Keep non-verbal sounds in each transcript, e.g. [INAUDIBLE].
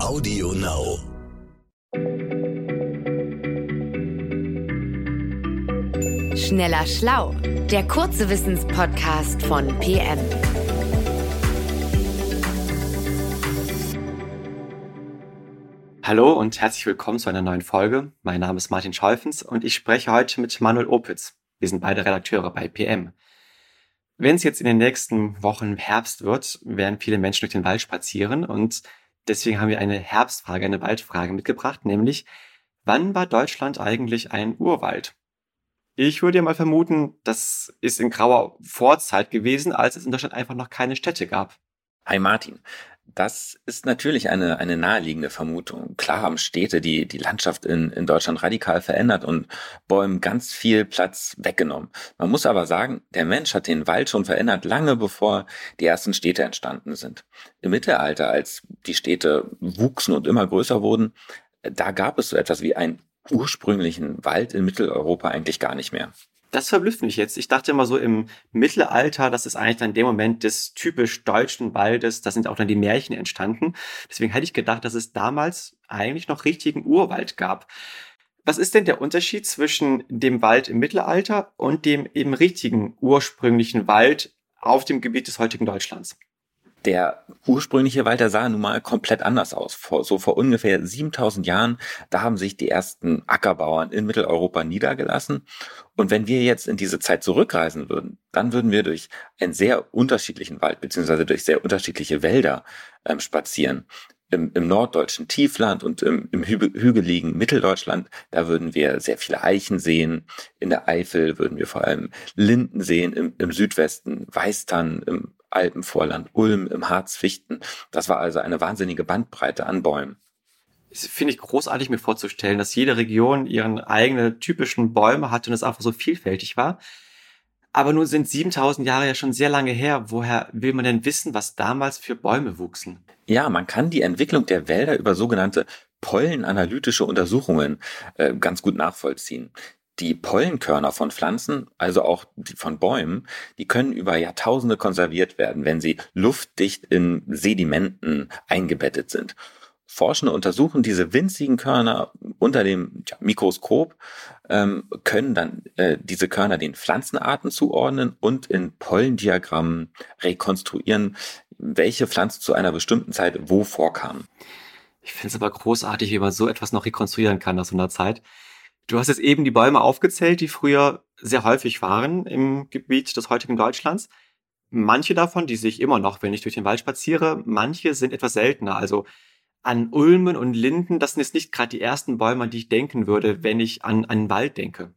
Audio Now. Schneller Schlau, der kurze Wissenspodcast von PM. Hallo und herzlich willkommen zu einer neuen Folge. Mein Name ist Martin Scholfens und ich spreche heute mit Manuel Opitz. Wir sind beide Redakteure bei PM. Wenn es jetzt in den nächsten Wochen Herbst wird, werden viele Menschen durch den Wald spazieren und deswegen haben wir eine Herbstfrage, eine Waldfrage mitgebracht, nämlich wann war Deutschland eigentlich ein Urwald? Ich würde ja mal vermuten, das ist in grauer Vorzeit gewesen, als es in Deutschland einfach noch keine Städte gab. Hi Martin. Das ist natürlich eine, eine naheliegende Vermutung. Klar haben Städte die, die Landschaft in, in Deutschland radikal verändert und Bäumen ganz viel Platz weggenommen. Man muss aber sagen, der Mensch hat den Wald schon verändert, lange bevor die ersten Städte entstanden sind. Im Mittelalter, als die Städte wuchsen und immer größer wurden, da gab es so etwas wie einen ursprünglichen Wald in Mitteleuropa eigentlich gar nicht mehr. Das verblüfft mich jetzt. Ich dachte immer so im Mittelalter, das ist eigentlich dann der Moment des typisch deutschen Waldes, da sind auch dann die Märchen entstanden. Deswegen hätte ich gedacht, dass es damals eigentlich noch richtigen Urwald gab. Was ist denn der Unterschied zwischen dem Wald im Mittelalter und dem eben richtigen ursprünglichen Wald auf dem Gebiet des heutigen Deutschlands? Der ursprüngliche Wald, der sah nun mal komplett anders aus. Vor, so vor ungefähr 7000 Jahren, da haben sich die ersten Ackerbauern in Mitteleuropa niedergelassen. Und wenn wir jetzt in diese Zeit zurückreisen würden, dann würden wir durch einen sehr unterschiedlichen Wald beziehungsweise durch sehr unterschiedliche Wälder ähm, spazieren. Im, im norddeutschen Tiefland und im, im hügeligen Mitteldeutschland, da würden wir sehr viele Eichen sehen. In der Eifel würden wir vor allem Linden sehen, im, im Südwesten Weißtannen, im Alpenvorland, Ulm, im Harz, Fichten. Das war also eine wahnsinnige Bandbreite an Bäumen. Das finde ich großartig mir vorzustellen, dass jede Region ihren eigenen typischen Bäume hatte und es einfach so vielfältig war. Aber nun sind 7000 Jahre ja schon sehr lange her. Woher will man denn wissen, was damals für Bäume wuchsen? Ja, man kann die Entwicklung der Wälder über sogenannte pollenanalytische Untersuchungen äh, ganz gut nachvollziehen. Die Pollenkörner von Pflanzen, also auch die von Bäumen, die können über Jahrtausende konserviert werden, wenn sie luftdicht in Sedimenten eingebettet sind. Forschende untersuchen diese winzigen Körner unter dem Mikroskop, ähm, können dann äh, diese Körner den Pflanzenarten zuordnen und in Pollendiagrammen rekonstruieren, welche Pflanzen zu einer bestimmten Zeit wo vorkamen. Ich finde es aber großartig, wie man so etwas noch rekonstruieren kann nach so einer Zeit. Du hast jetzt eben die Bäume aufgezählt, die früher sehr häufig waren im Gebiet des heutigen Deutschlands. Manche davon, die sehe ich immer noch, wenn ich durch den Wald spaziere, manche sind etwas seltener. Also an Ulmen und Linden, das sind jetzt nicht gerade die ersten Bäume, an die ich denken würde, wenn ich an einen Wald denke.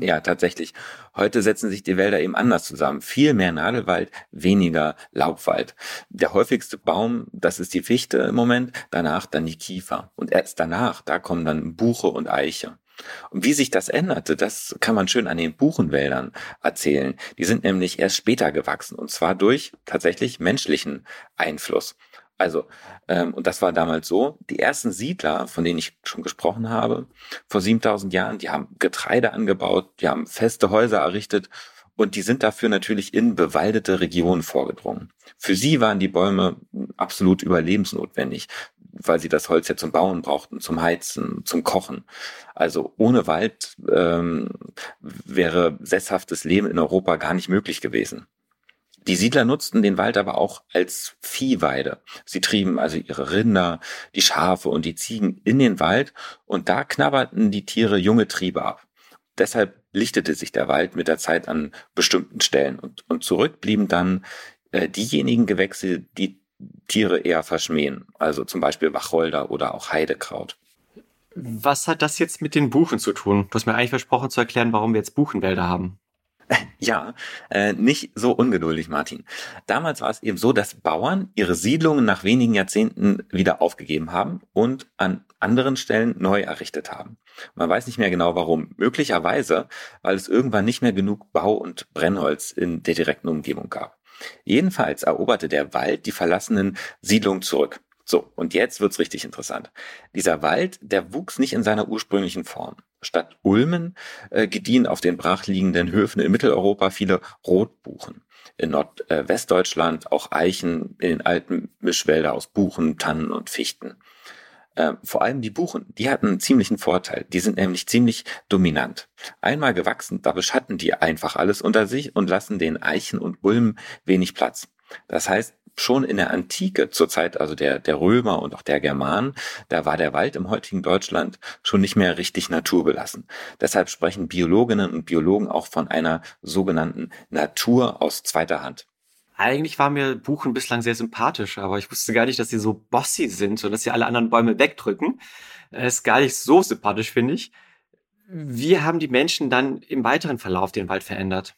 Ja, tatsächlich. Heute setzen sich die Wälder eben anders zusammen. Viel mehr Nadelwald, weniger Laubwald. Der häufigste Baum, das ist die Fichte im Moment, danach dann die Kiefer. Und erst danach, da kommen dann Buche und Eiche. Und wie sich das änderte, das kann man schön an den Buchenwäldern erzählen. Die sind nämlich erst später gewachsen und zwar durch tatsächlich menschlichen Einfluss. Also, ähm, und das war damals so, die ersten Siedler, von denen ich schon gesprochen habe, vor 7000 Jahren, die haben Getreide angebaut, die haben feste Häuser errichtet und die sind dafür natürlich in bewaldete Regionen vorgedrungen. Für sie waren die Bäume absolut überlebensnotwendig weil sie das Holz ja zum Bauen brauchten, zum Heizen, zum Kochen. Also ohne Wald ähm, wäre sesshaftes Leben in Europa gar nicht möglich gewesen. Die Siedler nutzten den Wald aber auch als Viehweide. Sie trieben also ihre Rinder, die Schafe und die Ziegen in den Wald und da knabberten die Tiere junge Triebe ab. Deshalb lichtete sich der Wald mit der Zeit an bestimmten Stellen und, und zurück blieben dann äh, diejenigen Gewächse, die Tiere eher verschmähen. Also zum Beispiel Wacholder oder auch Heidekraut. Was hat das jetzt mit den Buchen zu tun? Du hast mir eigentlich versprochen zu erklären, warum wir jetzt Buchenwälder haben. [LAUGHS] Ja, äh, nicht so ungeduldig, Martin. Damals war es eben so, dass Bauern ihre Siedlungen nach wenigen Jahrzehnten wieder aufgegeben haben und an anderen Stellen neu errichtet haben. Man weiß nicht mehr genau warum. Möglicherweise, weil es irgendwann nicht mehr genug Bau- und Brennholz in der direkten Umgebung gab. Jedenfalls eroberte der Wald die verlassenen Siedlungen zurück. So, und jetzt wird's richtig interessant. Dieser Wald, der wuchs nicht in seiner ursprünglichen Form. Statt Ulmen äh, gediehen auf den brachliegenden Höfen in Mitteleuropa viele Rotbuchen. In Nordwestdeutschland auch Eichen in den alten Mischwälder aus Buchen, Tannen und Fichten. Äh, vor allem die Buchen, die hatten einen ziemlichen Vorteil. Die sind nämlich ziemlich dominant. Einmal gewachsen, da beschatten die einfach alles unter sich und lassen den Eichen und Ulmen wenig Platz. Das heißt, schon in der Antike, zur Zeit also der, der Römer und auch der Germanen, da war der Wald im heutigen Deutschland schon nicht mehr richtig naturbelassen. Deshalb sprechen Biologinnen und Biologen auch von einer sogenannten Natur aus zweiter Hand. Eigentlich war mir Buchen bislang sehr sympathisch, aber ich wusste gar nicht, dass sie so bossy sind und dass sie alle anderen Bäume wegdrücken. Das ist gar nicht so sympathisch, finde ich. Wie haben die Menschen dann im weiteren Verlauf den Wald verändert?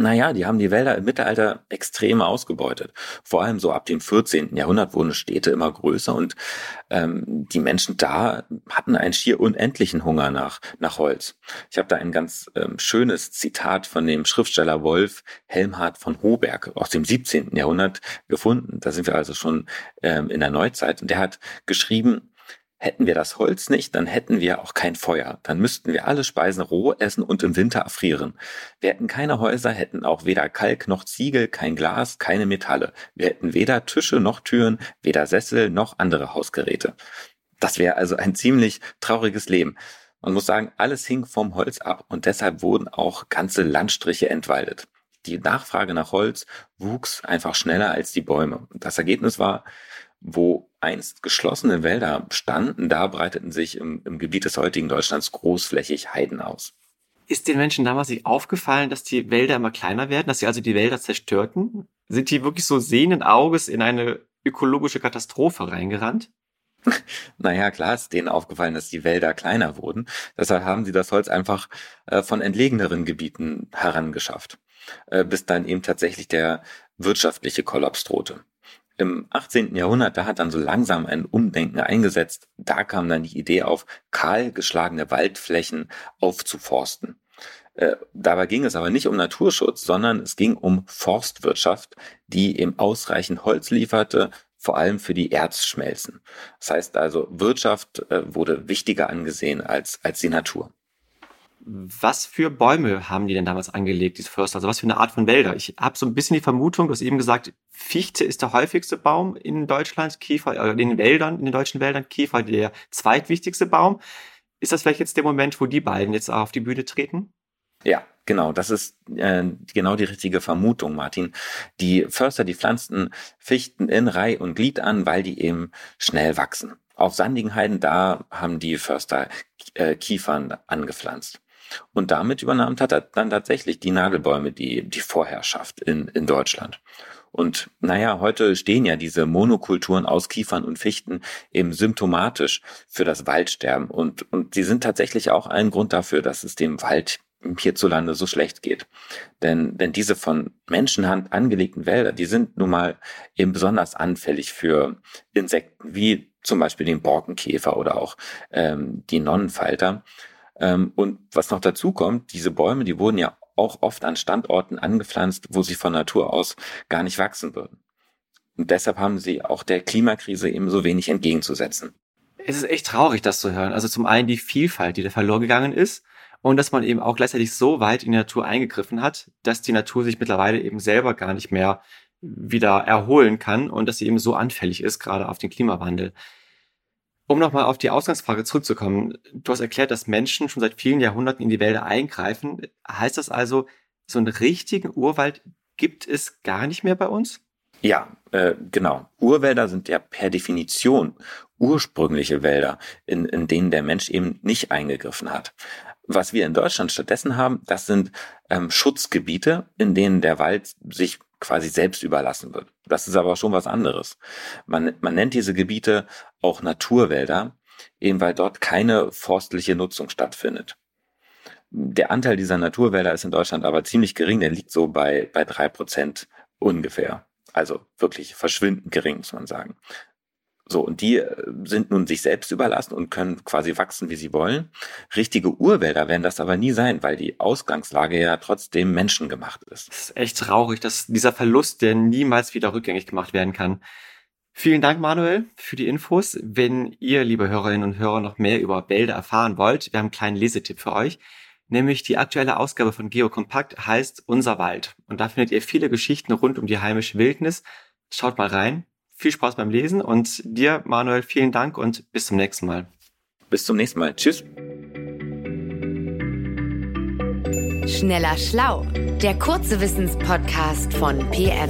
Naja, die haben die Wälder im Mittelalter extrem ausgebeutet. Vor allem so ab dem 14. Jahrhundert wurden Städte immer größer und ähm, die Menschen da hatten einen schier unendlichen Hunger nach, nach Holz. Ich habe da ein ganz ähm, schönes Zitat von dem Schriftsteller Wolf Helmhard von Hoberg aus dem 17. Jahrhundert gefunden. Da sind wir also schon ähm, in der Neuzeit. Und der hat geschrieben, Hätten wir das Holz nicht, dann hätten wir auch kein Feuer. Dann müssten wir alle Speisen roh essen und im Winter erfrieren. Wir hätten keine Häuser, hätten auch weder Kalk noch Ziegel, kein Glas, keine Metalle. Wir hätten weder Tische noch Türen, weder Sessel noch andere Hausgeräte. Das wäre also ein ziemlich trauriges Leben. Man muss sagen, alles hing vom Holz ab und deshalb wurden auch ganze Landstriche entwaldet. Die Nachfrage nach Holz wuchs einfach schneller als die Bäume. Das Ergebnis war, wo einst geschlossene Wälder standen, da breiteten sich im, im Gebiet des heutigen Deutschlands großflächig Heiden aus. Ist den Menschen damals nicht aufgefallen, dass die Wälder immer kleiner werden, dass sie also die Wälder zerstörten? Sind die wirklich so sehenden Auges in eine ökologische Katastrophe reingerannt? [LAUGHS] Naja, klar ist denen aufgefallen, dass die Wälder kleiner wurden. Deshalb haben sie das Holz einfach äh, von entlegeneren Gebieten herangeschafft, äh, bis dann eben tatsächlich der wirtschaftliche Kollaps drohte. Im 18. Jahrhundert, da hat dann so langsam ein Umdenken eingesetzt. Da kam dann die Idee auf, kahl geschlagene Waldflächen aufzuforsten. Äh, dabei ging es aber nicht um Naturschutz, sondern es ging um Forstwirtschaft, die eben ausreichend Holz lieferte, vor allem für die Erzschmelzen. Das heißt also, Wirtschaft äh, wurde wichtiger angesehen als, als die Natur. Was für Bäume haben die denn damals angelegt, diese Förster? Also was für eine Art von Wälder? Ich habe so ein bisschen die Vermutung, du hast eben gesagt, Fichte ist der häufigste Baum in Deutschland, Kiefer, äh, in den Wäldern, in den deutschen Wäldern, Kiefer der zweitwichtigste Baum. Ist das vielleicht jetzt der Moment, wo die beiden jetzt auf die Bühne treten? Ja, genau. Das ist äh, genau die richtige Vermutung, Martin. Die Förster, die pflanzten Fichten in Reih und Glied an, weil die eben schnell wachsen. Auf sandigen Heiden, da haben die Förster äh, Kiefern angepflanzt. Und damit übernahm dann tatsächlich die Nagelbäume die, die Vorherrschaft in, in Deutschland. Und naja, heute stehen ja diese Monokulturen aus Kiefern und Fichten eben symptomatisch für das Waldsterben. Und, und sie sind tatsächlich auch ein Grund dafür, dass es dem Wald hierzulande so schlecht geht. Denn, denn diese von Menschenhand angelegten Wälder, die sind nun mal eben besonders anfällig für Insekten, wie zum Beispiel den Borkenkäfer oder auch ähm, die Nonnenfalter. Ähm, und was noch dazu kommt, diese Bäume, die wurden ja auch oft an Standorten angepflanzt, wo sie von Natur aus gar nicht wachsen würden. Und deshalb haben sie auch der Klimakrise eben so wenig entgegenzusetzen. Es ist echt traurig, das zu hören. Also zum einen die Vielfalt, die da verloren gegangen ist und dass man eben auch gleichzeitig so weit in die Natur eingegriffen hat, dass die Natur sich mittlerweile eben selber gar nicht mehr wieder erholen kann und dass sie eben so anfällig ist, gerade auf den Klimawandel. Um nochmal auf die Ausgangsfrage zurückzukommen. Du hast erklärt, dass Menschen schon seit vielen Jahrhunderten in die Wälder eingreifen. Heißt das also, so einen richtigen Urwald gibt es gar nicht mehr bei uns? Ja, äh, genau. Urwälder sind ja per Definition ursprüngliche Wälder, in, in denen der Mensch eben nicht eingegriffen hat. Was wir in Deutschland stattdessen haben, das sind ähm, Schutzgebiete, in denen der Wald sich quasi selbst überlassen wird. Das ist aber schon was anderes. Man, man nennt diese Gebiete auch Naturwälder, eben weil dort keine forstliche Nutzung stattfindet. Der Anteil dieser Naturwälder ist in Deutschland aber ziemlich gering, der liegt so bei, bei drei Prozent ungefähr. Also wirklich verschwindend gering, muss man sagen. So, und die äh, sind nun sich selbst überlassen und können quasi wachsen, wie sie wollen. Richtige Urwälder werden das aber nie sein, weil die Ausgangslage ja trotzdem menschengemacht ist. Das ist echt traurig, dass dieser Verlust, der niemals wieder rückgängig gemacht werden kann. Vielen Dank, Manuel, für die Infos. Wenn ihr, liebe Hörerinnen und Hörer, noch mehr über Wälder erfahren wollt, wir haben einen kleinen Lesetipp für euch. nämlich die aktuelle Ausgabe von Geokompakt heißt Unser Wald. Und da findet ihr viele Geschichten rund um die heimische Wildnis. Schaut mal rein. Viel Spaß beim Lesen und dir, Manuel, vielen Dank und bis zum nächsten Mal. Bis zum nächsten Mal. Tschüss. Schneller Schlau, der kurze Wissenspodcast von PM.